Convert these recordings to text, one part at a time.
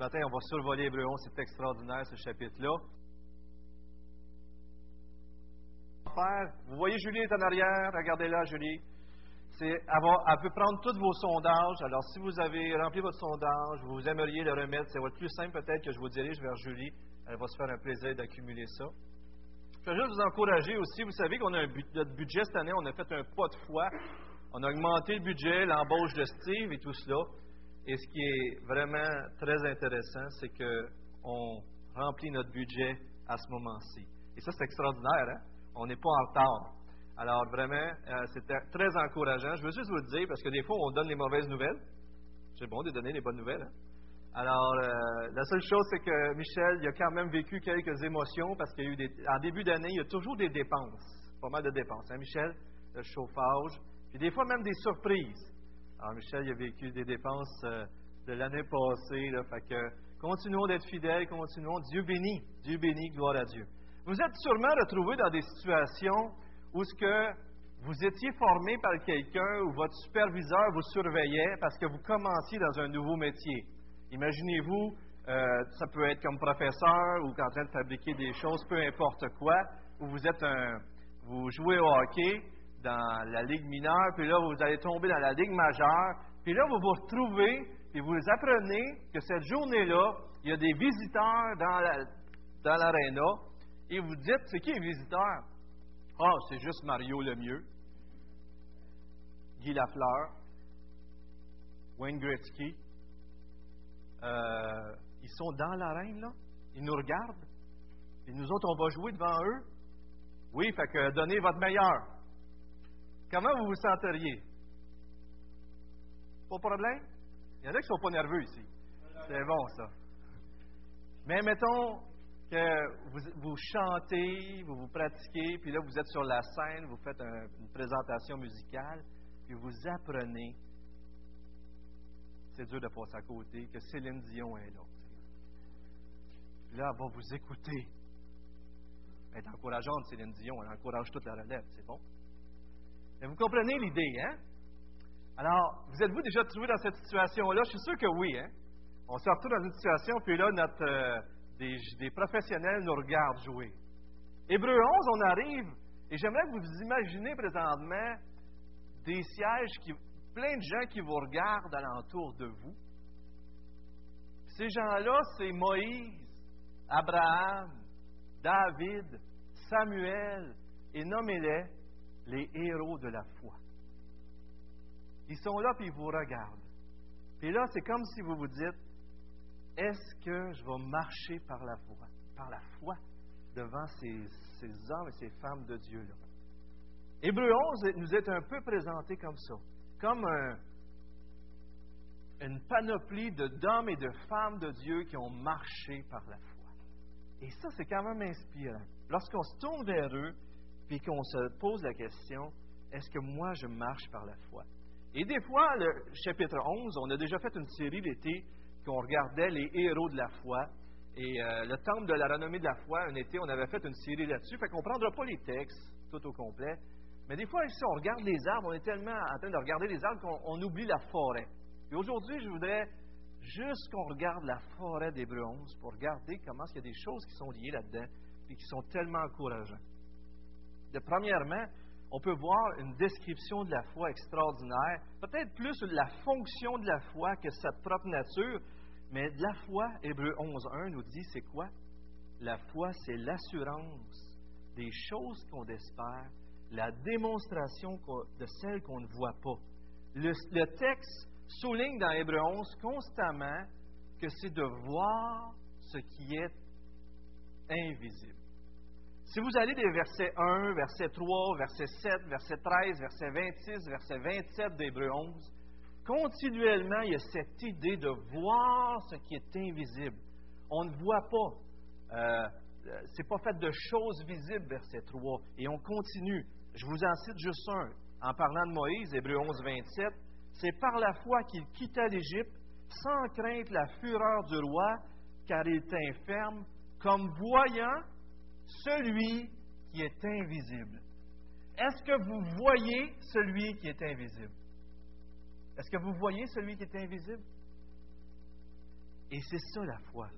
Matin, on va survoler Hébreu 11, c'est extraordinaire ce chapitre-là. Vous voyez, Julie est en arrière, regardez-la, Julie. Elle, elle, peut prendre tous vos sondages. Alors, si vous avez rempli votre sondage, vous aimeriez le remettre, c'est votre plus simple peut-être que je vous dirige vers Julie. Elle va se faire un plaisir d'accumuler ça. Je vais juste vous encourager aussi. Vous savez qu'on a un notre budget cette année, on a fait un pas de foi. On a augmenté le budget, l'embauche de Steve et tout cela. Et ce qui est vraiment très intéressant, c'est qu'on remplit notre budget à ce moment-ci. Et ça, c'est extraordinaire. Hein? On n'est pas en retard. Alors, vraiment, euh, c'était très encourageant. Je veux juste vous le dire, parce que des fois, on donne les mauvaises nouvelles. C'est bon de donner les bonnes nouvelles. Hein? Alors, euh, la seule chose, c'est que Michel, il a quand même vécu quelques émotions parce qu'il y a eu des. En début d'année, il y a toujours des dépenses. Pas mal de dépenses, hein, Michel? Le chauffage. Puis des fois, même des surprises. Alors, Michel, il a vécu des dépenses euh, de l'année passée. Fait que continuons d'être fidèles, continuons. Dieu bénit. Dieu bénit, gloire à Dieu. Vous êtes sûrement retrouvés dans des situations où ce que vous étiez formé par quelqu'un ou votre superviseur vous surveillait parce que vous commenciez dans un nouveau métier. Imaginez-vous, euh, ça peut être comme professeur ou en train de fabriquer des choses, peu importe quoi, où vous êtes un, vous jouez au hockey dans la ligue mineure, puis là vous allez tomber dans la ligue majeure, puis là vous vous retrouvez et vous apprenez que cette journée-là, il y a des visiteurs dans la, dans et vous dites, c'est qui les visiteurs? Ah, oh, c'est juste Mario le mieux, Guy Lafleur, Wayne Gretzky, euh, ils sont dans l'arène, là. Ils nous regardent. Et nous autres, on va jouer devant eux. Oui, fait que donnez votre meilleur. Comment vous vous senteriez? Pas de problème? Il y en a qui ne sont pas nerveux ici. C'est bon, ça. Mais mettons que vous, vous, chantez, vous vous pratiquez, puis là, vous êtes sur la scène, vous faites une présentation musicale, puis vous apprenez c'est dur de passer à côté, que Céline Dion est là. Là, elle va vous écouter. Elle est encourageante, Céline Dion. Elle encourage toute la relève, c'est bon. Vous comprenez l'idée, hein? Alors, vous êtes-vous déjà trouvé dans cette situation-là? Je suis sûr que oui, hein? On se retrouve dans une situation, puis là, notre, euh, des, des, professionnels nous regardent jouer. Hébreu 11, on arrive, et j'aimerais que vous vous imaginez présentement des sièges qui, plein de gens qui vous regardent alentour de vous. Ces gens-là, c'est Moïse, Abraham, David, Samuel, et nommez-les les héros de la foi. Ils sont là, puis ils vous regardent. Puis là, c'est comme si vous vous dites, est-ce que je vais marcher par la foi, par la foi devant ces, ces hommes et ces femmes de Dieu-là? Hébreu 11 nous est un peu présenté comme ça comme une panoplie d'hommes et de femmes de Dieu qui ont marché par la foi. Et ça, c'est quand même inspirant. Lorsqu'on se tourne vers eux, puis qu'on se pose la question, est-ce que moi, je marche par la foi? Et des fois, le chapitre 11, on a déjà fait une série d'été qu'on regardait les héros de la foi. Et euh, le temple de la renommée de la foi, un été, on avait fait une série là-dessus. Fait qu'on ne prendra pas les textes tout au complet, mais des fois, ici, on regarde les arbres, on est tellement en train de regarder les arbres qu'on oublie la forêt. Et aujourd'hui, je voudrais juste qu'on regarde la forêt des 11 pour regarder comment il y a des choses qui sont liées là-dedans et qui sont tellement encourageantes. De, premièrement, on peut voir une description de la foi extraordinaire, peut-être plus la fonction de la foi que sa propre nature, mais de la foi, Hébreu 11.1 nous dit c'est quoi? La foi, c'est l'assurance des choses qu'on espère la démonstration de celle qu'on ne voit pas. Le, texte souligne dans Hébreu 11 constamment que c'est de voir ce qui est invisible. Si vous allez des versets 1, verset 3, verset 7, verset 13, verset 26, verset 27 d'Hébreu 11, continuellement, il y a cette idée de voir ce qui est invisible. On ne voit pas. Euh, c'est pas fait de choses visibles, verset 3. Et on continue. Je vous en cite juste un. En parlant de Moïse, Hébreu 11, 27, c'est par la foi qu'il quitta l'Égypte sans craindre la fureur du roi, car il est ferme, comme voyant celui qui est invisible. Est-ce que vous voyez celui qui est invisible? Est-ce que vous voyez celui qui est invisible? Et c'est ça la foi.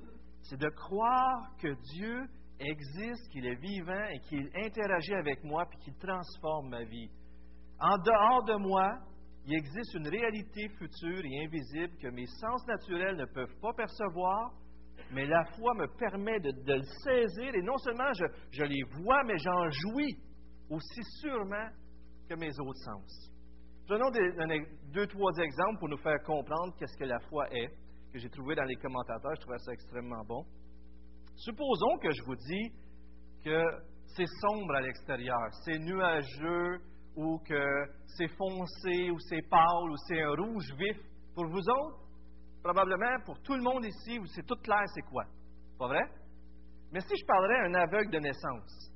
C'est de croire que Dieu existe, qu'il est vivant et qu'il interagit avec moi puis qu'il transforme ma vie. En dehors de moi, il existe une réalité future et invisible que mes sens naturels ne peuvent pas percevoir, mais la foi me permet de, le saisir et non seulement je, les vois, mais j'en jouis aussi sûrement que mes autres sens. Des, deux, trois exemples pour nous faire comprendre qu'est-ce que la foi est, que j'ai trouvé dans les commentateurs. Je trouvais ça extrêmement bon. Supposons que je vous dis que c'est sombre à l'extérieur, c'est nuageux, ou que c'est foncé, ou c'est pâle, ou c'est un rouge vif. Pour vous autres, probablement, pour tout le monde ici, c'est tout clair, c'est quoi? Pas vrai? Mais si je parlerais à un aveugle de naissance,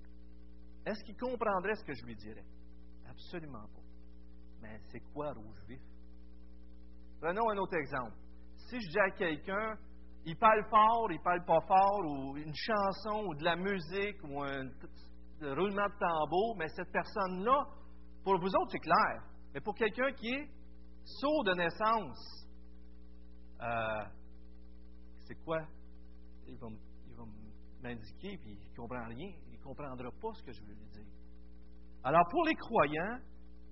est-ce qu'il comprendrait ce que je lui dirais? Absolument pas. Mais c'est quoi rouge vif? Prenons un autre exemple. Si je dis à quelqu'un, il parle fort, il parle pas fort, ou une chanson, ou de la musique, ou un roulement de tambour, mais cette personne-là, pour vous autres, c'est clair. Mais pour quelqu'un qui est sourd de naissance, euh, c'est quoi? Il va, m'indiquer, puis il ne comprend rien. Il ne comprendra pas ce que je veux lui dire. Alors, pour les croyants,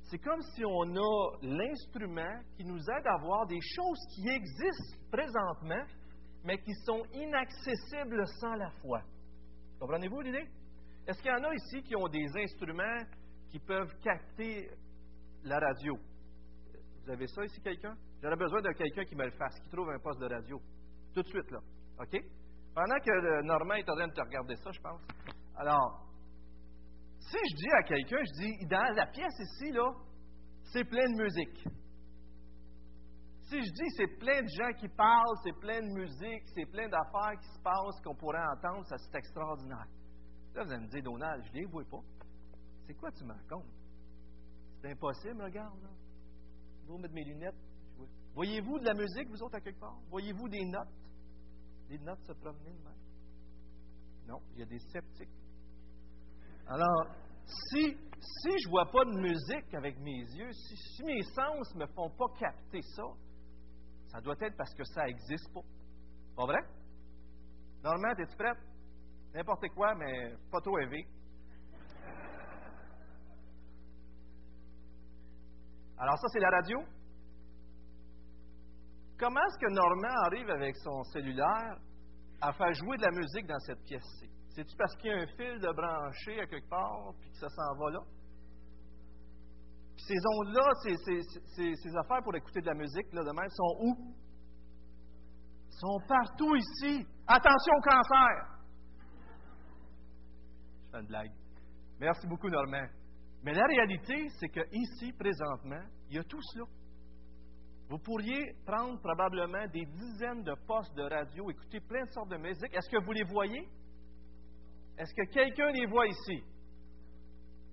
c'est comme si on a l'instrument qui nous aide à voir des choses qui existent présentement, mais qui sont inaccessibles sans la foi. Comprenez-vous l'idée? Est-ce qu'il y en a ici qui ont des instruments qui peuvent capter la radio? Vous avez ça ici, quelqu'un? J'aurais besoin de quelqu'un qui me le fasse, qui trouve un poste de radio. Tout de suite, là. OK? Pendant que Normand est en train de te regarder ça, je pense. Alors, si je dis à quelqu'un, je dis, dans la pièce ici, là, c'est plein de musique. Si je dis c'est plein de gens qui parlent, c'est plein de musique, c'est plein d'affaires qui se passent qu'on pourrait entendre, ça c'est extraordinaire. Là, vous allez me dire, Donald, je ne les vois pas. C'est quoi tu me racontes? C'est impossible, regarde, là. Je vais mettre mes lunettes. Voyez-vous de la musique, vous autres, à quelque part? Voyez-vous des notes? Des notes se promener de même? Non, il y a des sceptiques. Alors, si, si je ne vois pas de musique avec mes yeux, si, mes sens ne me font pas capter ça, ça doit être parce que ça n'existe pas. Pas vrai? Normalement, es-tu prête? N'importe quoi, mais pas trop élevé. Alors, ça, c'est la radio. Comment est-ce que Normand arrive avec son cellulaire à faire jouer de la musique dans cette pièce-ci? C'est-tu parce qu'il y a un fil de branché à quelque part, puis que ça s'en va là? Puis ces ondes-là, ces, affaires pour écouter de la musique, là, de même, sont où? sont partout ici. Attention au cancer! Je fais une blague. Merci beaucoup, Normand. Mais la réalité, c'est que ici, présentement, il y a tout cela. Vous pourriez prendre probablement des dizaines de postes de radio, écouter plein de sortes de musique. Est-ce que vous les voyez? Est-ce que quelqu'un les voit ici?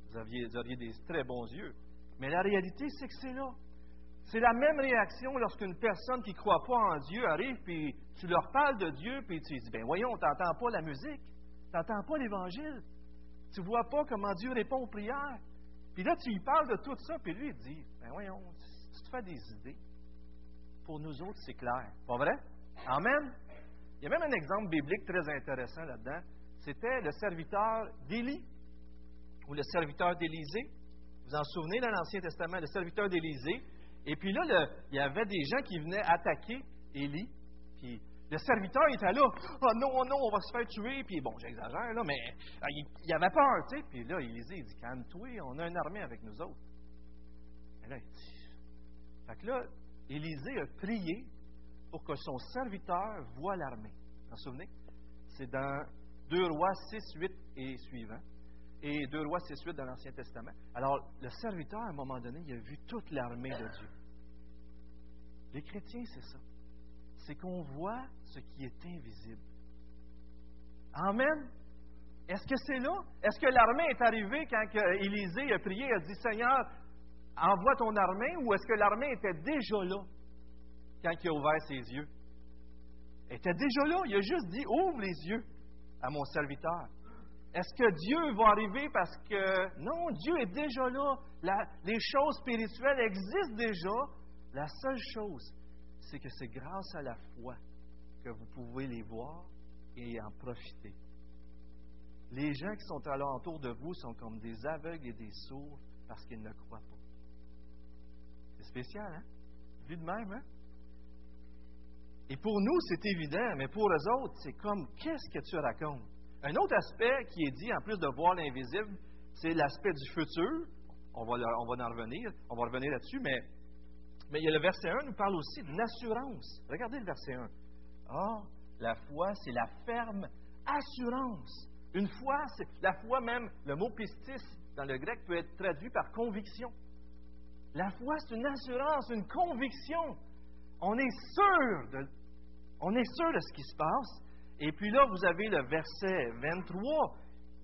Vous, aviez, auriez des très bons yeux. Mais la réalité, c'est que c'est là. C'est la même réaction lorsqu'une personne qui ne croit pas en Dieu arrive, puis tu leur parles de Dieu, puis tu dis, ben voyons, tu n'entends pas la musique, tu n'entends pas l'Évangile, tu ne vois pas comment Dieu répond aux prières. Puis là, tu lui parles de tout ça, puis lui, il dit, ben voyons, tu te fais des idées. Pour nous autres, c'est clair. Pas vrai? Amen? Il y a même un exemple biblique très intéressant là-dedans c'était le serviteur d'Élie ou le serviteur d'Élisée. Vous vous en souvenez dans l'Ancien Testament, le serviteur d'Élisée. Et puis là, il y avait des gens qui venaient attaquer Élie. Puis le serviteur était là. Oh non, non, on va se faire tuer. Puis bon, j'exagère, là, mais ah, il, avait peur, tu sais. Puis là, Élisée, il dit Calme-toi, on a une armée avec nous autres. Et là, il dit. Fait que là, Élisée a prié pour que son serviteur voie l'armée. Vous vous en souvenez? C'est dans 2 Rois 6, 8 et suivant, et 2 Rois 6, 8 dans l'Ancien Testament. Alors, le serviteur, à un moment donné, il a vu toute l'armée de Dieu. Les chrétiens, c'est ça. C'est qu'on voit ce qui est invisible. Amen. Est-ce que c'est là? Est-ce que l'armée est arrivée quand Élisée a prié et a dit Seigneur, envoie ton armée, ou est-ce que l'armée était déjà là quand il a ouvert ses yeux? Elle était déjà là. Il a juste dit Ouvre les yeux à mon serviteur. Est-ce que Dieu va arriver parce que... Non, Dieu est déjà là. les choses spirituelles existent déjà. La seule chose, c'est que c'est grâce à la foi que vous pouvez les voir et en profiter. Les gens qui sont alentour de vous sont comme des aveugles et des sourds parce qu'ils ne croient pas. C'est spécial, hein? Vu de même, hein? Et pour nous, c'est évident, mais pour les autres, c'est comme qu'est-ce que tu racontes? Un autre aspect qui est dit, en plus de voir l'invisible, c'est l'aspect du futur. On va, on va en revenir, on va revenir là-dessus, mais, mais le verset 1 nous parle aussi d'une assurance. Regardez le verset 1. Ah, la foi, c'est la ferme assurance. Une foi, c'est la foi même, le mot pistis dans le grec peut être traduit par conviction. La foi, c'est une assurance, une conviction. On est sûr de, on est sûr de ce qui se passe. Et puis là, vous avez le verset 23.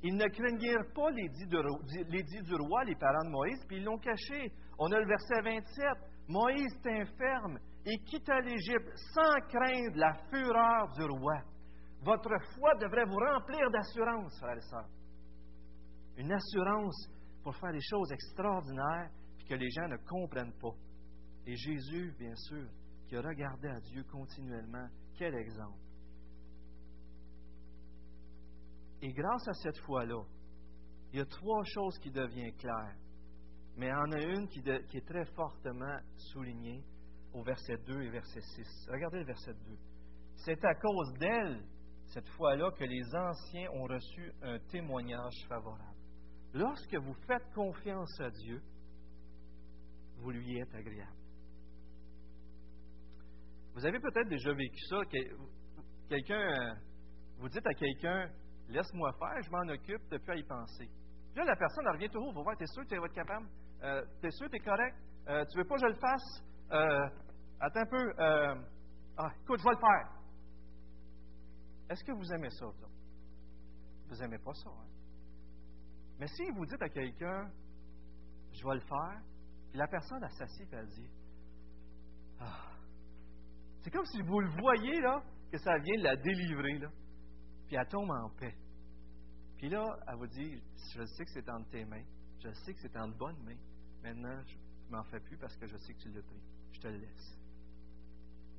Ils ne craignirent pas les dits, du roi, les parents de Moïse, puis ils l'ont caché. On a le verset 27. Moïse t'inferme et quitta l'Égypte sans craindre la fureur du roi. Votre foi devrait vous remplir d'assurance, frères et sœurs. Une assurance pour faire des choses extraordinaires puis que les gens ne comprennent pas. Et Jésus, bien sûr, qui a regardé à Dieu continuellement, quel exemple. Et grâce à cette foi-là, il y a trois choses qui deviennent claires. Mais il y en a une qui, est très fortement soulignée au verset 2 et verset 6. Regardez le verset 2. C'est à cause d'elle, cette fois-là, que les anciens ont reçu un témoignage favorable. Lorsque vous faites confiance à Dieu, vous lui êtes agréable. Vous avez peut-être déjà vécu ça. Quelqu'un, vous dites à quelqu'un, laisse-moi faire, je m'en occupe, depuis à y penser. Là, la personne elle revient toujours, vous voir, t'es sûr que tu vas être capable? Euh, t'es sûr t'es correct? Euh, tu veux pas que je le fasse? Euh, attends un peu. Euh, ah, écoute, je vais le faire. Est-ce que vous aimez ça, vous Vous n'aimez pas ça, hein? Mais si vous dites à quelqu'un, je vais le faire, puis la personne, elle s'assied elle dit, ah, c'est comme si vous le voyez, là, que ça vient de la délivrer, là. Puis elle tombe en paix. Puis là, elle vous dit, je sais que c'est entre tes mains. Je sais que c'est en bonnes mains. Maintenant, je ne m'en fais plus parce que je sais que tu l'as pris. Je te le laisse.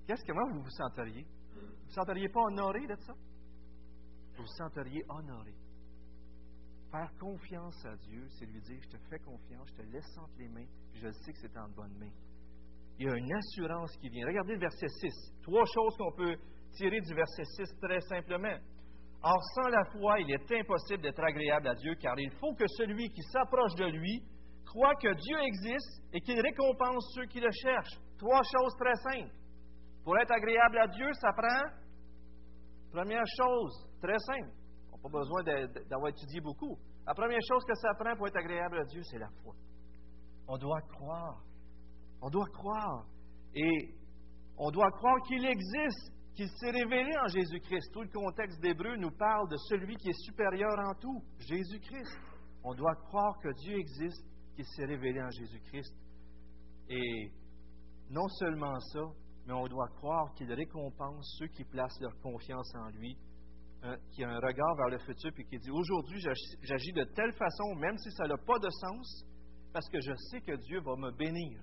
Qu'est-ce que moi vous vous senteriez? Vous ne vous senteriez pas honoré de ça? Vous vous senteriez honoré. Faire confiance à Dieu, c'est lui dire, je te fais confiance, je te laisse entre les mains, puis je sais que c'est en bonnes mains il y a une assurance qui vient. Regardez le verset 6. Trois choses qu'on peut tirer du verset 6 très simplement. Or, sans la foi, il est impossible d'être agréable à Dieu, car il faut que celui qui s'approche de lui croit que Dieu existe et qu'il récompense ceux qui le cherchent. Trois choses très simples. Pour être agréable à Dieu, ça prend, première chose, très simple. On n'a pas besoin d'avoir étudié beaucoup. La première chose que ça prend pour être agréable à Dieu, c'est la foi. On doit croire on doit croire. Et on doit croire qu'il existe, qu'il s'est révélé en Jésus-Christ. Tout le contexte d'Hébreu nous parle de celui qui est supérieur en tout, Jésus-Christ. On doit croire que Dieu existe, qu'il s'est révélé en Jésus-Christ. Et non seulement ça, mais on doit croire qu'il récompense ceux qui placent leur confiance en lui, qui a un regard vers le futur, puis qui dit, aujourd'hui j'agis de telle façon, même si ça n'a pas de sens, parce que je sais que Dieu va me bénir.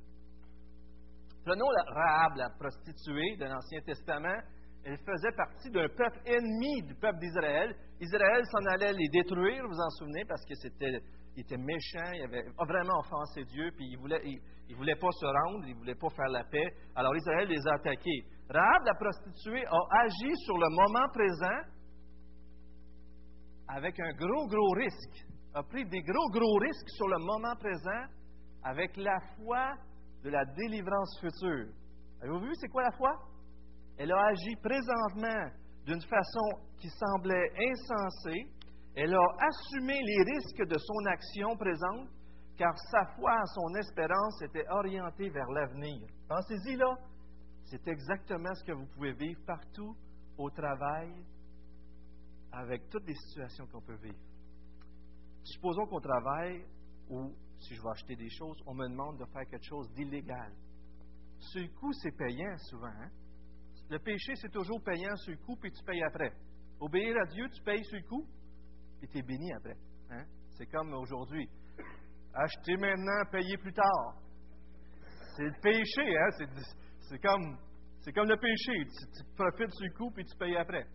Prenons la Rahab, la prostituée de l'Ancien Testament. Elle faisait partie d'un peuple ennemi du peuple d'Israël. Israël s'en allait les détruire, vous vous en souvenez, parce que c'était, il était méchant, il vraiment offensé Dieu, puis il il, voulait pas se rendre, il voulait pas faire la paix. Alors Israël les a attaqués. Rahab, la prostituée, a agi sur le moment présent avec un gros, gros risque. A pris des gros, gros risques sur le moment présent avec la foi de la délivrance future. Avez-vous vu, c'est quoi la foi? Elle a agi présentement d'une façon qui semblait insensée. Elle a assumé les risques de son action présente, car sa foi, son espérance était orientée vers l'avenir. Pensez-y là, c'est exactement ce que vous pouvez vivre partout, au travail, avec toutes les situations qu'on peut vivre. Supposons qu'on travaille ou si je vais acheter des choses, on me demande de faire quelque chose d'illégal. Le coup, c'est payant souvent. Hein? Le péché, c'est toujours payant sur le coup, puis tu payes après. Obéir à Dieu, tu payes sur le coup, puis tu es béni après. Hein? C'est comme aujourd'hui. Acheter maintenant, payer plus tard. C'est le péché, hein? C'est comme. C'est comme le péché. Tu, profites du coup puis tu payes après.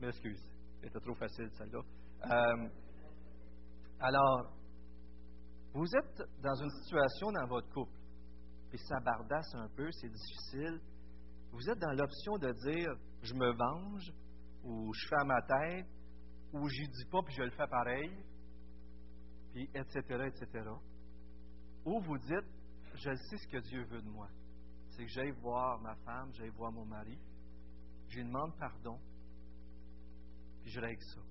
M'excuse. C'était trop facile, celle-là. Euh, alors, vous êtes dans une situation dans votre couple, puis ça bardasse un peu, c'est difficile. Vous êtes dans l'option de dire je me venge, ou je fais à ma tête, ou j'y dis pas puis je le fais pareil, puis etc., etc. Ou vous dites je sais ce que Dieu veut de moi. C'est que j'aille voir ma femme, j'aille voir mon mari, je lui demande pardon, puis je règle ça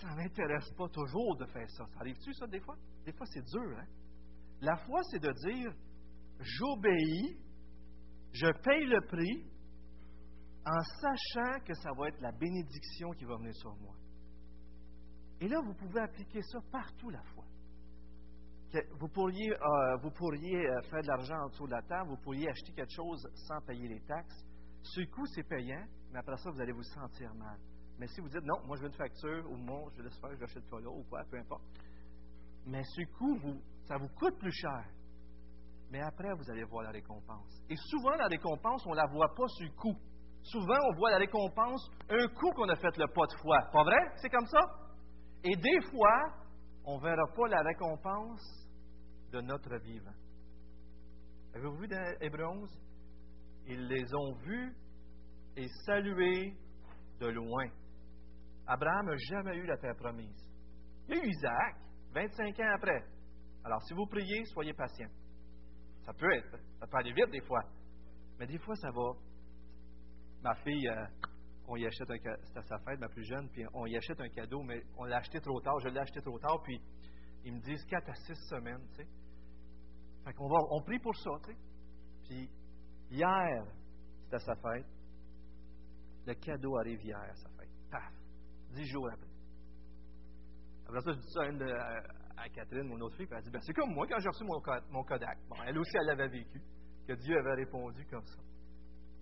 ça ne m'intéresse pas toujours de faire ça. Ça arrive-tu, ça, des fois? Des fois, c'est dur, hein? La foi, c'est de dire j'obéis, je paye le prix, en sachant que ça va être la bénédiction qui va venir sur moi. Et là, vous pouvez appliquer ça partout, la foi. Vous pourriez, euh, vous pourriez euh, faire de l'argent en dessous de la table, vous pourriez acheter quelque chose sans payer les taxes. Ce coup, c'est payant, mais après ça, vous allez vous sentir mal. Mais si vous dites non, moi je veux une facture, ou moi je laisse faire, je l'achète toi là, ou quoi, peu importe. Mais ce vous, ça vous coûte plus cher. Mais après, vous allez voir la récompense. Et souvent, la récompense, on ne la voit pas sur le coup. Souvent, on voit la récompense un coup qu'on a fait le pas de foi. Pas vrai? C'est comme ça? Et des fois, on ne verra pas la récompense de notre vivant. Avez-vous vu dans Hébreu 11? Ils les ont vus et salués de loin. Abraham n'a jamais eu la terre promise. Il y a Isaac, 25 ans après. Alors, si vous priez, soyez patient. Ça peut être, ça peut aller vite des fois. Mais des fois, ça va. Ma fille, euh, on y achète un c'était sa fête, ma plus jeune, puis on y achète un cadeau, mais on l'a acheté trop tard, je l'ai acheté trop tard, puis ils me disent 4 à 6 semaines, tu sais. Fait qu'on va, on prie pour ça, tu sais. Puis hier, c'était sa fête. Le cadeau arrive hier à sa fête. Paf! dix jours après. Après ça, je dis ça à, Catherine, mon autre fille, elle dit ben, C'est comme moi quand j'ai reçu mon, mon Kodak. Bon, elle aussi, elle l'avait vécu, que Dieu avait répondu comme ça.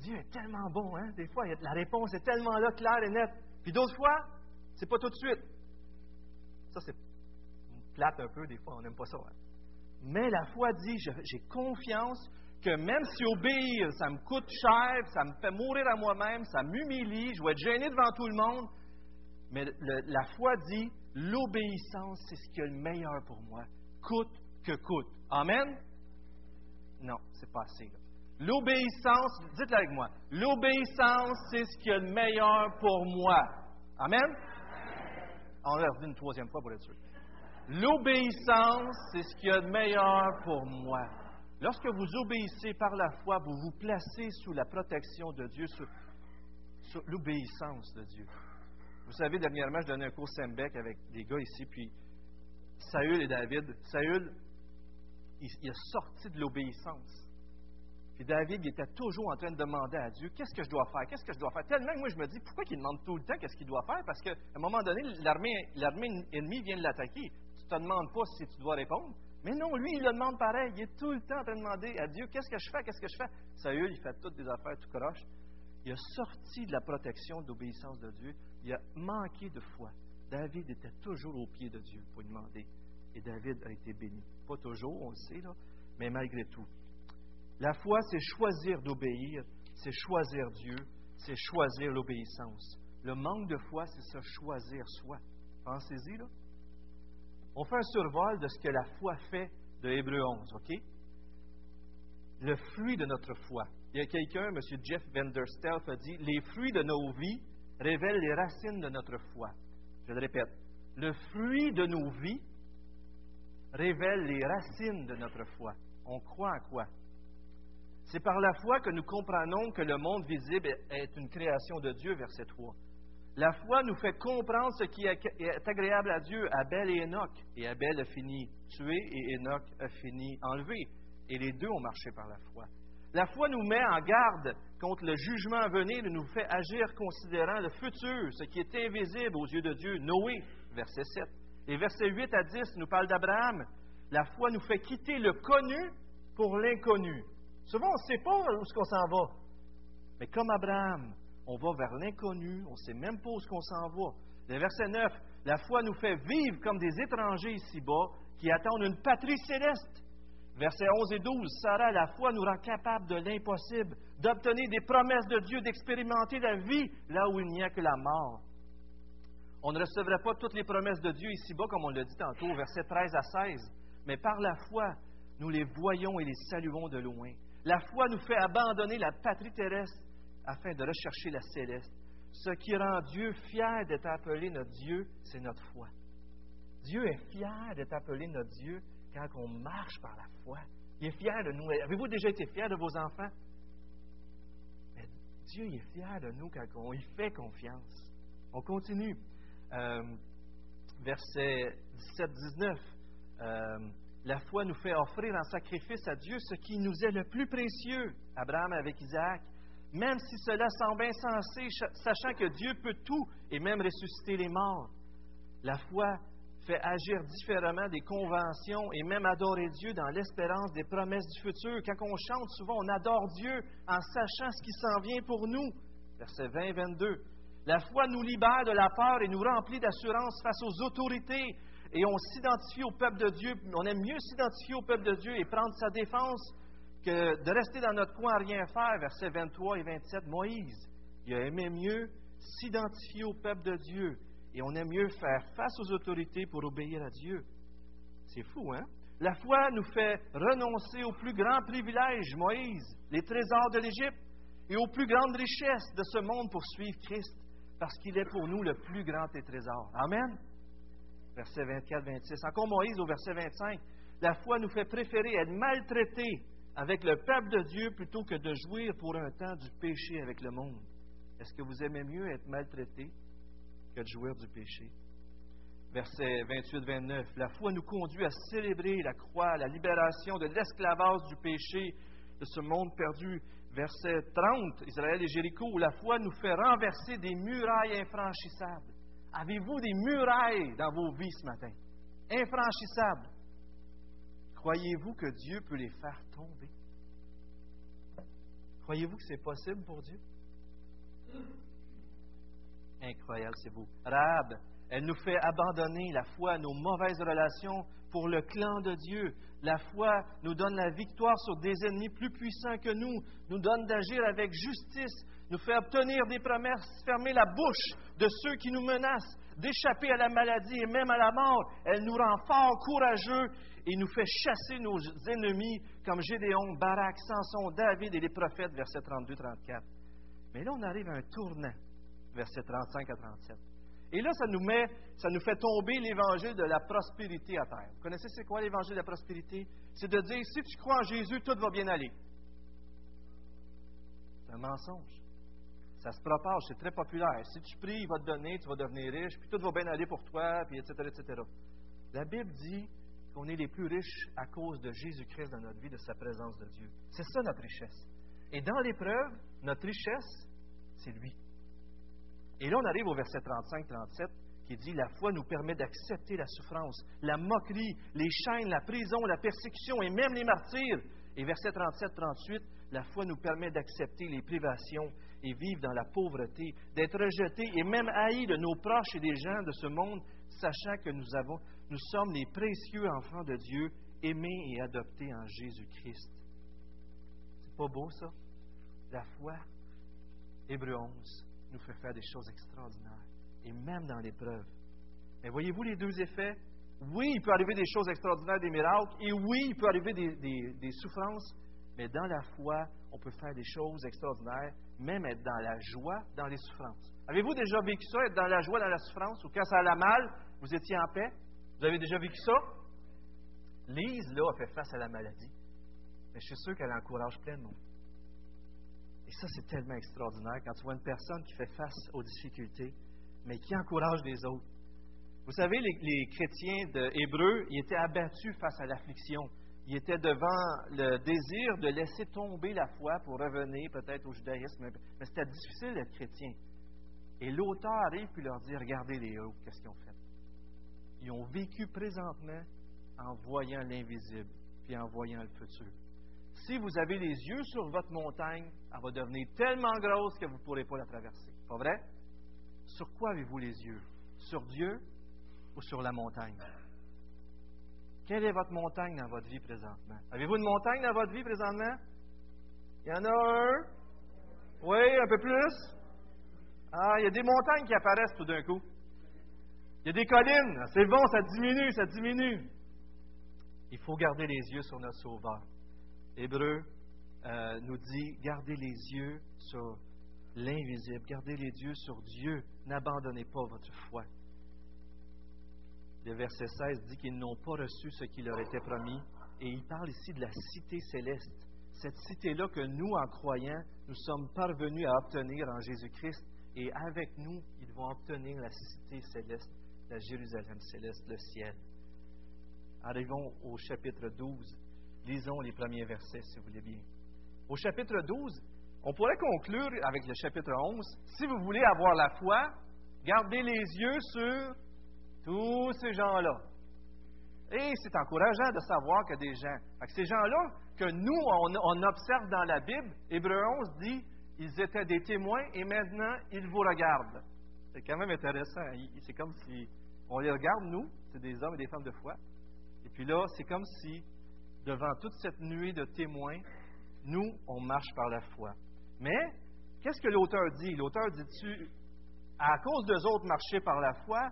Dieu est tellement bon, hein? Des fois, la réponse est tellement là, claire et nette. Puis d'autres fois, c'est pas tout de suite. Ça, c'est plate un peu, des fois, on n'aime pas ça. Hein. Mais la foi dit j'ai confiance que même si obéir, ça me coûte cher, ça me fait mourir à moi-même, ça m'humilie, je vais être gêné devant tout le monde, mais la foi dit, l'obéissance, c'est ce qui est le meilleur pour moi, coûte que coûte. Amen? Non, c'est pas assez. L'obéissance, dites-le avec moi, l'obéissance, c'est ce qui est le meilleur pour moi. Amen? On va redire une troisième fois pour être sûr. L'obéissance, c'est ce qui est le meilleur pour moi. Lorsque vous obéissez par la foi, vous vous placez sous la protection de Dieu, sous l'obéissance de Dieu. Vous savez, dernièrement, je donnais un cours Sembec avec des gars ici, puis Saül et David. Saül, il, a sorti de l'obéissance. Puis David, il était toujours en train de demander à Dieu Qu'est-ce que je dois faire? Qu'est-ce que je dois faire? Tellement que moi, je me dis Pourquoi il demande tout le temps qu'est-ce qu'il doit faire? Parce qu'à un moment donné, l'armée ennemie vient de l'attaquer. Tu ne te demandes pas si tu dois répondre. Mais non, lui, il le demande pareil. Il est tout le temps en train de demander à Dieu Qu'est-ce que je fais? Qu'est-ce que je fais? Saül, il fait toutes des affaires tout croche. Il a sorti de la protection, d'obéissance de Dieu il a manqué de foi. David était toujours au pied de Dieu pour demander. Et David a été béni. Pas toujours, on le sait, là, mais malgré tout. La foi, c'est choisir d'obéir, c'est choisir Dieu, c'est choisir l'obéissance. Le manque de foi, c'est se choisir soi. Pensez-y, là. On fait un survol de ce que la foi fait de Hébreu 11, OK? Le fruit de notre foi. Il y a quelqu'un, M. Jeff Vanderstelf, a dit Les fruits de nos vies révèle les racines de notre foi. Je le répète, le fruit de nos vies révèle les racines de notre foi. On croit à quoi? C'est par la foi que nous comprenons que le monde visible est une création de Dieu, verset 3. La foi nous fait comprendre ce qui est agréable à Dieu. Abel et Enoch. Et Abel a fini tué et Enoch a fini enlevé. Et les deux ont marché par la foi. La foi nous met en garde contre le jugement à venir et nous fait agir considérant le futur, ce qui est invisible aux yeux de Dieu. Noé, verset 7. Et versets 8 à 10 nous parlent d'Abraham. La foi nous fait quitter le connu pour l'inconnu. Souvent, on ne sait pas où est-ce qu'on s'en va. Mais comme Abraham, on va vers l'inconnu, on ne sait même pas où est-ce qu'on s'en va. Le verset 9, la foi nous fait vivre comme des étrangers ici-bas qui attendent une patrie céleste. Versets 11 et 12, Sarah, la foi nous rend capable de l'impossible, d'obtenir des promesses de Dieu, d'expérimenter la vie là où il n'y a que la mort. On ne recevrait pas toutes les promesses de Dieu ici-bas, comme on l'a dit tantôt, versets 13 à 16, mais par la foi, nous les voyons et les saluons de loin. La foi nous fait abandonner la patrie terrestre afin de rechercher la céleste. Ce qui rend Dieu fier d'être appelé notre Dieu, c'est notre foi. Dieu est fier d'être appelé notre Dieu quand on marche par la foi. Il est fier de nous. Avez-vous déjà été fier de vos enfants? Dieu est fier de nous quand on y fait confiance. On continue. Euh, verset 17-19. Euh, la foi nous fait offrir en sacrifice à Dieu ce qui nous est le plus précieux. Abraham avec Isaac. Même si cela semble insensé, sachant que Dieu peut tout et même ressusciter les morts. La foi fait agir différemment des conventions et même adorer Dieu dans l'espérance des promesses du futur. Quand on chante, souvent on adore Dieu en sachant ce qui s'en vient pour nous. Verset 20 22. La foi nous libère de la peur et nous remplit d'assurance face aux autorités. Et on s'identifie au peuple de Dieu. On aime mieux s'identifier au peuple de Dieu et prendre sa défense que de rester dans notre coin à rien faire. Versets 23 et 27. Moïse, il a aimé mieux s'identifier au peuple de Dieu et on aime mieux faire face aux autorités pour obéir à Dieu. C'est fou, hein? La foi nous fait renoncer aux plus grands privilèges, Moïse, les trésors de l'Égypte, et aux plus grandes richesses de ce monde pour suivre Christ, parce qu'il est pour nous le plus grand des trésors. Amen? Verset 24-26. Encore Moïse au verset 25. La foi nous fait préférer être maltraités avec le peuple de Dieu plutôt que de jouir pour un temps du péché avec le monde. Est-ce que vous aimez mieux être maltraité que de jouir du péché. Verset 28-29. La foi nous conduit à célébrer la croix, la libération de l'esclavage du péché, de ce monde perdu. Verset 30, Israël et Jéricho, la foi nous fait renverser des murailles infranchissables. Avez-vous des murailles dans vos vies ce matin? Infranchissables. Croyez-vous que Dieu peut les faire tomber? Croyez-vous que c'est possible pour Dieu? Incroyable, c'est beau. Rahab, elle nous fait abandonner la foi, nos mauvaises relations pour le clan de Dieu. La foi nous donne la victoire sur des ennemis plus puissants que nous, nous donne d'agir avec justice, nous fait obtenir des promesses, fermer la bouche de ceux qui nous menacent, d'échapper à la maladie et même à la mort. Elle nous rend forts, courageux et nous fait chasser nos ennemis comme Gédéon, Barak, Samson, David et les prophètes, versets 32-34. Mais là, on arrive à un tournant versets 35 à 37. Et là, ça nous, met, ça nous fait tomber l'évangile de la prospérité à terre. Vous connaissez c'est quoi l'évangile de la prospérité? C'est de dire, si tu crois en Jésus, tout va bien aller. C'est un mensonge. Ça se propage, c'est très populaire. Si tu pries, il va te donner, tu vas devenir riche, puis tout va bien aller pour toi, puis etc., etc. La Bible dit qu'on est les plus riches à cause de Jésus-Christ dans notre vie, de sa présence de Dieu. C'est ça notre richesse. Et dans l'épreuve, notre richesse, c'est lui. Et là, on arrive au verset 35-37 qui dit La foi nous permet d'accepter la souffrance, la moquerie, les chaînes, la prison, la persécution et même les martyrs. Et verset 37-38, la foi nous permet d'accepter les privations et vivre dans la pauvreté, d'être rejetés et même haïs de nos proches et des gens de ce monde, sachant que nous, sommes les précieux enfants de Dieu, aimés et adoptés en Jésus-Christ. C'est pas beau ça? La foi? Hébreu 11 nous fait faire des choses extraordinaires, et même dans l'épreuve. Mais voyez-vous les deux effets? Oui, il peut arriver des choses extraordinaires, des miracles, et oui, il peut arriver des, souffrances, mais dans la foi, on peut faire des choses extraordinaires, même être dans la joie, dans les souffrances. Avez-vous déjà vécu ça, être dans la joie, dans la souffrance, ou quand ça allait mal, vous étiez en paix? Vous avez déjà vécu ça? Lise, là, a fait face à la maladie. Mais je suis sûr qu'elle encourage plein de monde. Et ça, c'est tellement extraordinaire quand tu vois une personne qui fait face aux difficultés, mais qui encourage les autres. Vous savez, les, chrétiens d'Hébreu, ils étaient abattus face à l'affliction. Ils étaient devant le désir de laisser tomber la foi pour revenir peut-être au judaïsme, mais c'était difficile d'être chrétien. Et l'auteur arrive puis leur dit Regardez les héros, qu'est-ce qu'ils ont fait? Ils ont vécu présentement en voyant l'invisible, puis en voyant le futur si vous avez les yeux sur votre montagne, elle va devenir tellement grosse que vous ne pourrez pas la traverser. Pas vrai? Sur quoi avez-vous les yeux? Sur Dieu ou sur la montagne? Quelle est votre montagne dans votre vie présentement? Avez-vous une montagne dans votre vie présentement? Il y en a un? Oui, un peu plus? Ah, il y a des montagnes qui apparaissent tout d'un coup. Il y a des collines. C'est bon, ça diminue, ça diminue. Il faut garder les yeux sur notre Sauveur. Hébreu euh, nous dit, gardez les yeux sur l'invisible, gardez les yeux sur Dieu, n'abandonnez pas votre foi. Le verset 16 dit qu'ils n'ont pas reçu ce qui leur était promis, et il parle ici de la cité céleste. Cette cité-là que nous, en croyant, nous sommes parvenus à obtenir en Jésus-Christ, et avec nous, ils vont obtenir la cité céleste, la Jérusalem céleste, le ciel. Arrivons au chapitre 12. Lisons les premiers versets, si vous voulez bien. Au chapitre 12, on pourrait conclure avec le chapitre 11. Si vous voulez avoir la foi, gardez les yeux sur tous ces gens-là. Et c'est encourageant de savoir que des gens, que ces gens-là que nous, on, observe dans la Bible, Hébreu 11 dit, ils étaient des témoins et maintenant ils vous regardent. C'est quand même intéressant. C'est comme si on les regarde, nous, c'est des hommes et des femmes de foi. Et puis là, c'est comme si, devant toute cette nuée de témoins, nous, on marche par la foi. Mais, qu'est-ce que l'auteur dit? L'auteur dit-tu, à cause d'eux autres, marcher par la foi,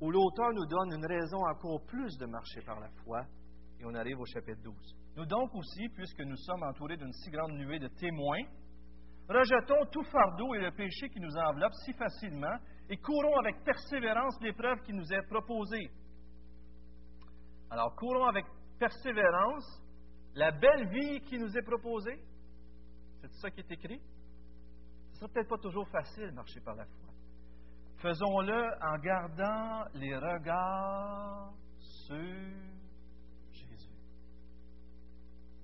ou l'auteur nous donne une raison encore plus de marcher par la foi? Et on arrive au chapitre 12. Nous donc aussi, puisque nous sommes entourés d'une si grande nuée de témoins, rejetons tout fardeau et le péché qui nous enveloppe si facilement et courons avec persévérance l'épreuve qui nous est proposée. Alors, courons avec persévérance la belle vie qui nous est proposée. C'est ça qui est écrit. Ce sera peut-être pas toujours facile marcher par la foi. Faisons-le en gardant les regards sur Jésus,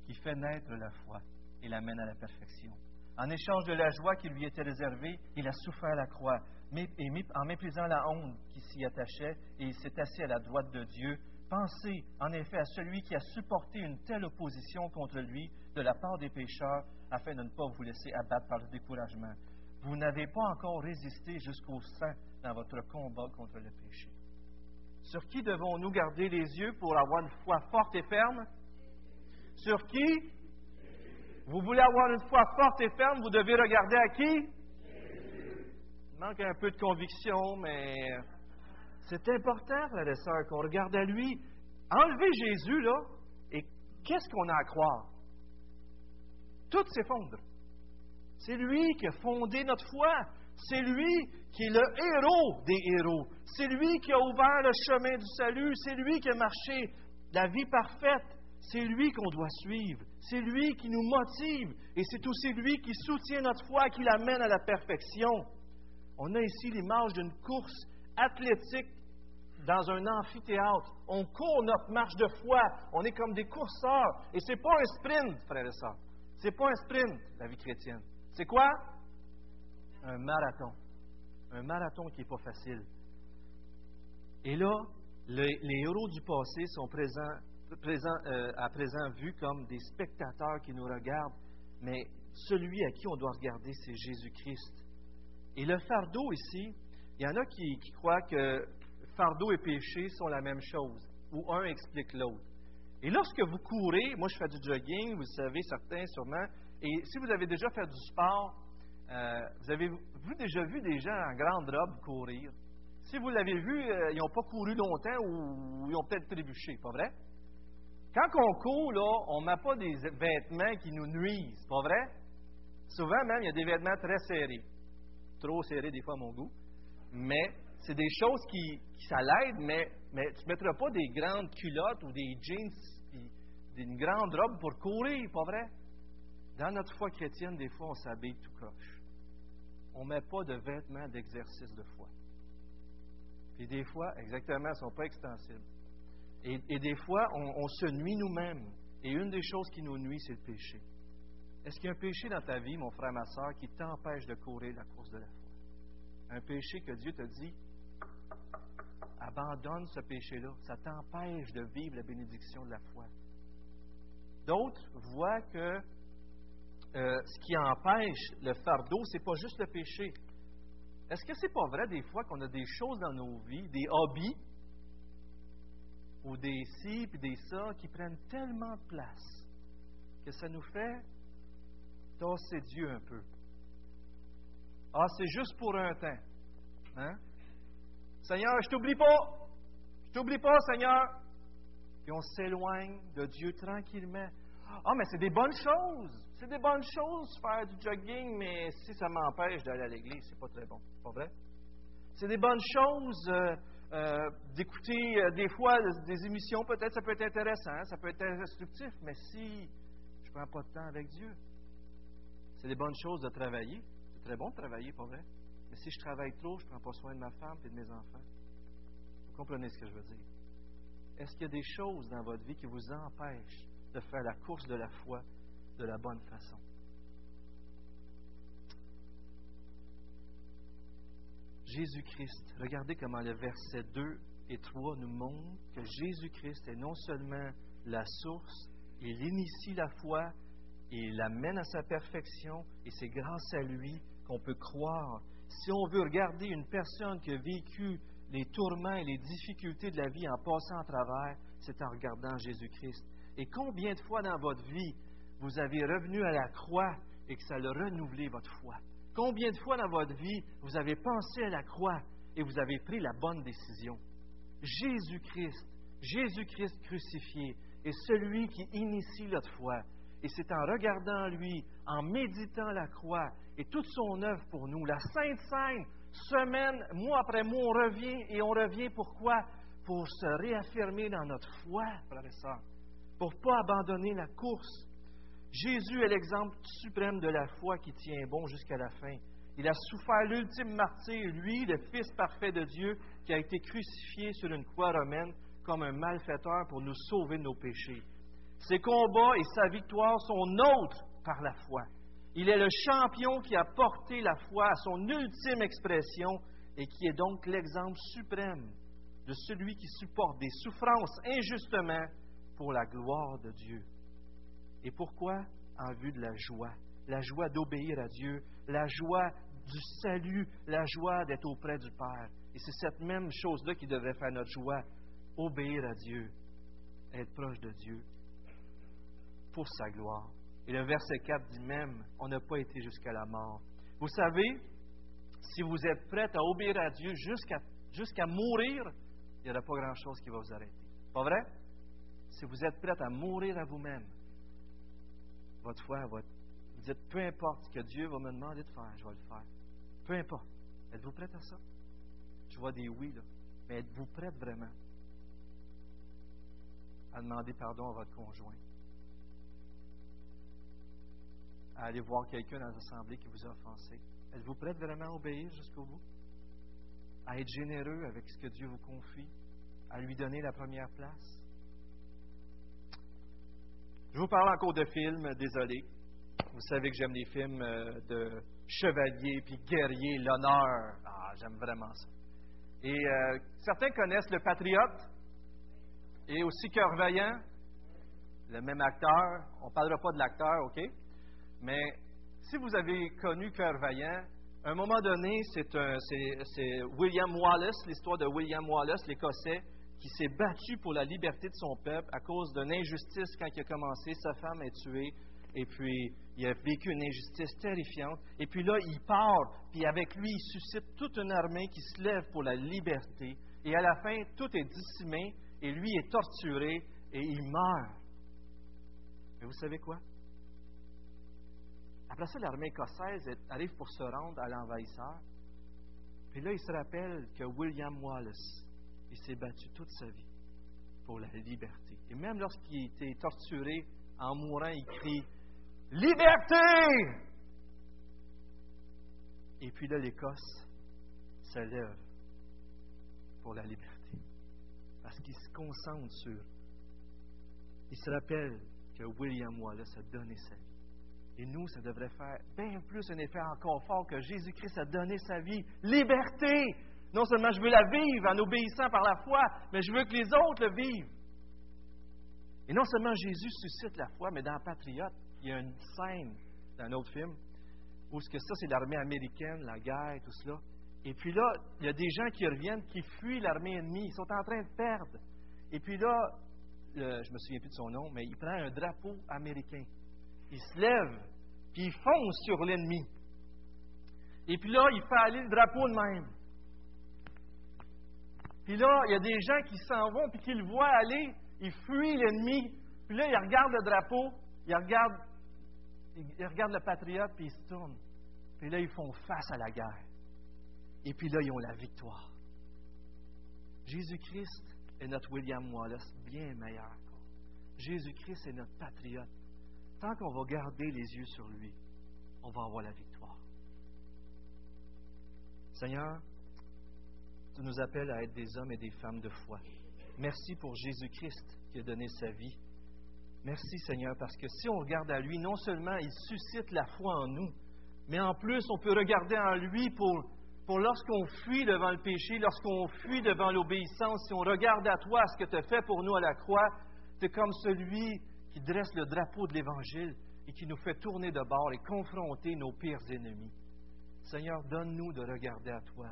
qui fait naître la foi et l'amène à la perfection. En échange de la joie qui lui était réservée, il a souffert la croix, et en méprisant la honte qui s'y attachait, et il s'est assis à la droite de Dieu. Pensez en effet à celui qui a supporté une telle opposition contre lui de la part des pécheurs, afin de ne pas vous laisser abattre par le découragement. Vous n'avez pas encore résisté jusqu'au sang dans votre combat contre le péché. Sur qui devons-nous garder les yeux pour avoir une foi forte et ferme? Sur qui? Vous voulez avoir une foi forte et ferme, vous devez regarder à qui? Il manque un peu de conviction, mais c'est important, frères et sœurs, qu'on regarde à lui. Enlevez Jésus, là, et qu'est-ce qu'on a à croire? Tout s'effondre. C'est lui qui a fondé notre foi. C'est lui qui est le héros des héros. C'est lui qui a ouvert le chemin du salut. C'est lui qui a marché la vie parfaite. C'est lui qu'on doit suivre. C'est lui qui nous motive. Et c'est aussi lui qui soutient notre foi, qui l'amène à la perfection. On a ici l'image d'une course athlétique dans un amphithéâtre. On court notre marche de foi. On est comme des courseurs. Et ce n'est pas un sprint, frères et sœurs. Ce n'est pas un sprint, la vie chrétienne. C'est quoi? Un marathon. Un marathon qui n'est pas facile. Et là, les, héros du passé sont présents, euh, à présent vus comme des spectateurs qui nous regardent, mais celui à qui on doit regarder, c'est Jésus-Christ. Et le fardeau ici, il y en a qui croient que fardeau et péché sont la même chose, ou un explique l'autre. Et lorsque vous courez, moi je fais du jogging, vous savez, certains sûrement, et si vous avez déjà fait du sport, euh, vous avez vous déjà vu des gens en grande robe courir? Si vous l'avez vu, euh, ils n'ont pas couru longtemps ou ils ont peut-être trébuché, pas vrai? Quand on court, là, on ne met pas des vêtements qui nous nuisent, pas vrai? Souvent même, il y a des vêtements très serrés. Trop serrés des fois à mon goût. Mais c'est des choses qui, ça l'aide, mais, tu ne mettras pas des grandes culottes ou des jeans, une grande robe pour courir, pas vrai? Dans notre foi chrétienne, des fois, on s'habille tout croche. On ne met pas de vêtements d'exercice de foi. Puis des fois, exactement, ils ne sont pas extensibles. Et, des fois, on, on se nuit nous-mêmes. Et une des choses qui nous nuit, c'est le péché. Est-ce qu'il y a un péché dans ta vie, mon frère, ma soeur, qui t'empêche de courir la course de la foi? Un péché que Dieu te dit, abandonne ce péché-là. Ça t'empêche de vivre la bénédiction de la foi. D'autres voient que euh, ce qui empêche le fardeau, ce n'est pas juste le péché. Est-ce que c'est pas vrai des fois qu'on a des choses dans nos vies, des hobbies, ou des ci, puis des ça, qui prennent tellement de place que ça nous fait tasser Dieu un peu? Ah, c'est juste pour un temps. Hein? Seigneur, je t'oublie pas. Je t'oublie pas, Seigneur. Puis on s'éloigne de Dieu tranquillement. Ah, mais c'est des bonnes choses. C'est des bonnes choses faire du jogging, mais si ça m'empêche d'aller à l'église, c'est pas très bon. Pas vrai? C'est des bonnes choses euh, euh, d'écouter euh, des fois des émissions, peut-être ça peut être intéressant, ça peut être instructif, mais si je ne prends pas de temps avec Dieu, c'est des bonnes choses de travailler. C'est très bon de travailler, pas vrai? Si je travaille trop, je ne prends pas soin de ma femme et de mes enfants. Vous comprenez ce que je veux dire? Est-ce qu'il y a des choses dans votre vie qui vous empêchent de faire la course de la foi de la bonne façon? Jésus-Christ, regardez comment le verset 2 et 3 nous montrent que Jésus-Christ est non seulement la source, il initie la foi, il l'amène à sa perfection, et c'est grâce à lui qu'on peut croire. Si on veut regarder une personne qui a vécu les tourments et les difficultés de la vie en passant à travers, c'est en regardant Jésus-Christ. Et combien de fois dans votre vie vous avez revenu à la croix et que ça a renouvelé votre foi? Combien de fois dans votre vie vous avez pensé à la croix et vous avez pris la bonne décision? Jésus-Christ, Jésus-Christ crucifié, est celui qui initie notre foi. Et c'est en regardant lui, en méditant la croix et toute son œuvre pour nous, la Sainte Sainte, semaine, mois après mois, on revient et on revient pourquoi? Pour se réaffirmer dans notre foi, frère et sœurs, pour ne pas abandonner la course. Jésus est l'exemple suprême de la foi qui tient bon jusqu'à la fin. Il a souffert l'ultime martyr, lui, le Fils parfait de Dieu, qui a été crucifié sur une croix romaine comme un malfaiteur pour nous sauver de nos péchés. Ses combats et sa victoire sont nôtres par la foi. Il est le champion qui a porté la foi à son ultime expression et qui est donc l'exemple suprême de celui qui supporte des souffrances injustement pour la gloire de Dieu. Et pourquoi? En vue de la joie. La joie d'obéir à Dieu, la joie du salut, la joie d'être auprès du Père. Et c'est cette même chose-là qui devrait faire notre joie. Obéir à Dieu, être proche de Dieu pour sa gloire. Et le verset 4 dit même, on n'a pas été jusqu'à la mort. Vous savez, si vous êtes prêts à obéir à Dieu jusqu'à mourir, il n'y aura pas grand-chose qui va vous arrêter. Pas vrai? Si vous êtes prêts à mourir à vous-même, votre foi, votre... vous dites, peu importe ce que Dieu va me demander de faire, je vais le faire. Peu importe. Êtes-vous prête à ça? Je vois des oui, là. Mais êtes-vous prête vraiment à demander pardon à votre conjoint? À aller voir quelqu'un dans l'assemblée qui vous a offensé? Êtes-vous prête vraiment à obéir jusqu'au bout? À être généreux avec ce que Dieu vous confie? À lui donner la première place? Je vous parle encore de films, désolé. Vous savez que j'aime les films euh, de chevaliers puis guerriers, l'honneur. Ah, j'aime vraiment ça. Et euh, certains connaissent Le Patriote et aussi Cœur Vaillant, le même acteur. On ne parlera pas de l'acteur, OK? Mais si vous avez connu Cœur Vaillant, à un moment donné, c'est William Wallace, l'histoire de William Wallace, l'Écossais, qui s'est battu pour la liberté de son peuple à cause d'une injustice quand il a commencé. Sa femme est tuée. Et puis, il a vécu une injustice terrifiante. Et puis là, il part, puis avec lui, il suscite toute une armée qui se lève pour la liberté. Et à la fin, tout est dissimé, et lui est torturé, et il meurt. Mais vous savez quoi? Après ça, l'armée écossaise arrive pour se rendre à l'envahisseur. Puis là, il se rappelle que William Wallace, il s'est battu toute sa vie pour la liberté. Et même lorsqu'il était torturé, en mourant, il crie Liberté Et puis là, l'Écosse se lève pour la liberté. Parce qu'il se concentre sur. Il se rappelle que William Wallace a donné sa vie. Et nous, ça devrait faire bien plus un effet encore fort que Jésus-Christ a donné sa vie. Liberté! Non seulement je veux la vivre en obéissant par la foi, mais je veux que les autres le vivent. Et non seulement Jésus suscite la foi, mais dans Patriote, il y a une scène dans un autre film où ce que ça, c'est l'armée américaine, la guerre, tout cela. Et puis là, il y a des gens qui reviennent, qui fuient l'armée ennemie. Ils sont en train de perdre. Et puis là, je je me souviens plus de son nom, mais il prend un drapeau américain. Il se lève, puis il fonce sur l'ennemi. Et puis là, il fait aller le drapeau de même. Puis là, il y a des gens qui s'en vont, puis qui le voient aller, ils fuient l'ennemi. Puis là, ils regardent le drapeau, ils regardent, ils regardent le patriote, puis ils se tournent. Puis là, ils font face à la guerre. Et puis là, ils ont la victoire. Jésus-Christ est notre William Wallace bien meilleur. Jésus-Christ est notre patriote. Tant qu'on va garder les yeux sur lui, on va avoir la victoire. Seigneur, tu nous appelles à être des hommes et des femmes de foi. Merci pour Jésus-Christ qui a donné sa vie. Merci Seigneur, parce que si on regarde à lui, non seulement il suscite la foi en nous, mais en plus on peut regarder en lui pour lorsqu'on fuit devant le péché, lorsqu'on fuit devant l'obéissance, si on regarde à toi ce que tu as fait pour nous à la croix, tu es comme celui qui dresse le drapeau de l'Évangile et qui nous fait tourner de bord et confronter nos pires ennemis. Seigneur, donne-nous de regarder à toi.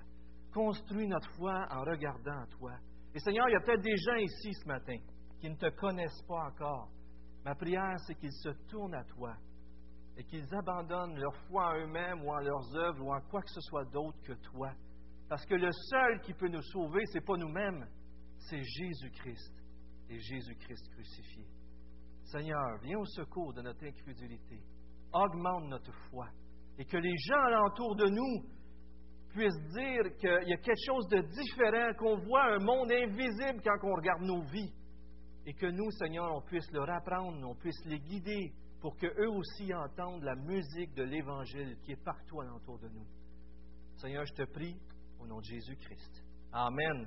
Construis notre foi en regardant à toi. Et Seigneur, il y a peut-être des gens ici ce matin qui ne te connaissent pas encore. Ma prière, c'est qu'ils se tournent à toi et qu'ils abandonnent leur foi en eux-mêmes ou en leurs œuvres ou en quoi que ce soit d'autre que toi. Parce que le seul qui peut nous sauver, ce n'est pas nous-mêmes, c'est Jésus-Christ et Jésus-Christ crucifié. Seigneur, viens au secours de notre incrédulité. Augmente notre foi. Et que les gens alentour de nous puissent dire qu'il y a quelque chose de différent, qu'on voit un monde invisible quand on regarde nos vies. Et que nous, Seigneur, on puisse leur apprendre, on puisse les guider, pour qu'eux aussi entendent la musique de l'Évangile qui est partout alentour de nous. Seigneur, je te prie au nom de Jésus-Christ. Amen.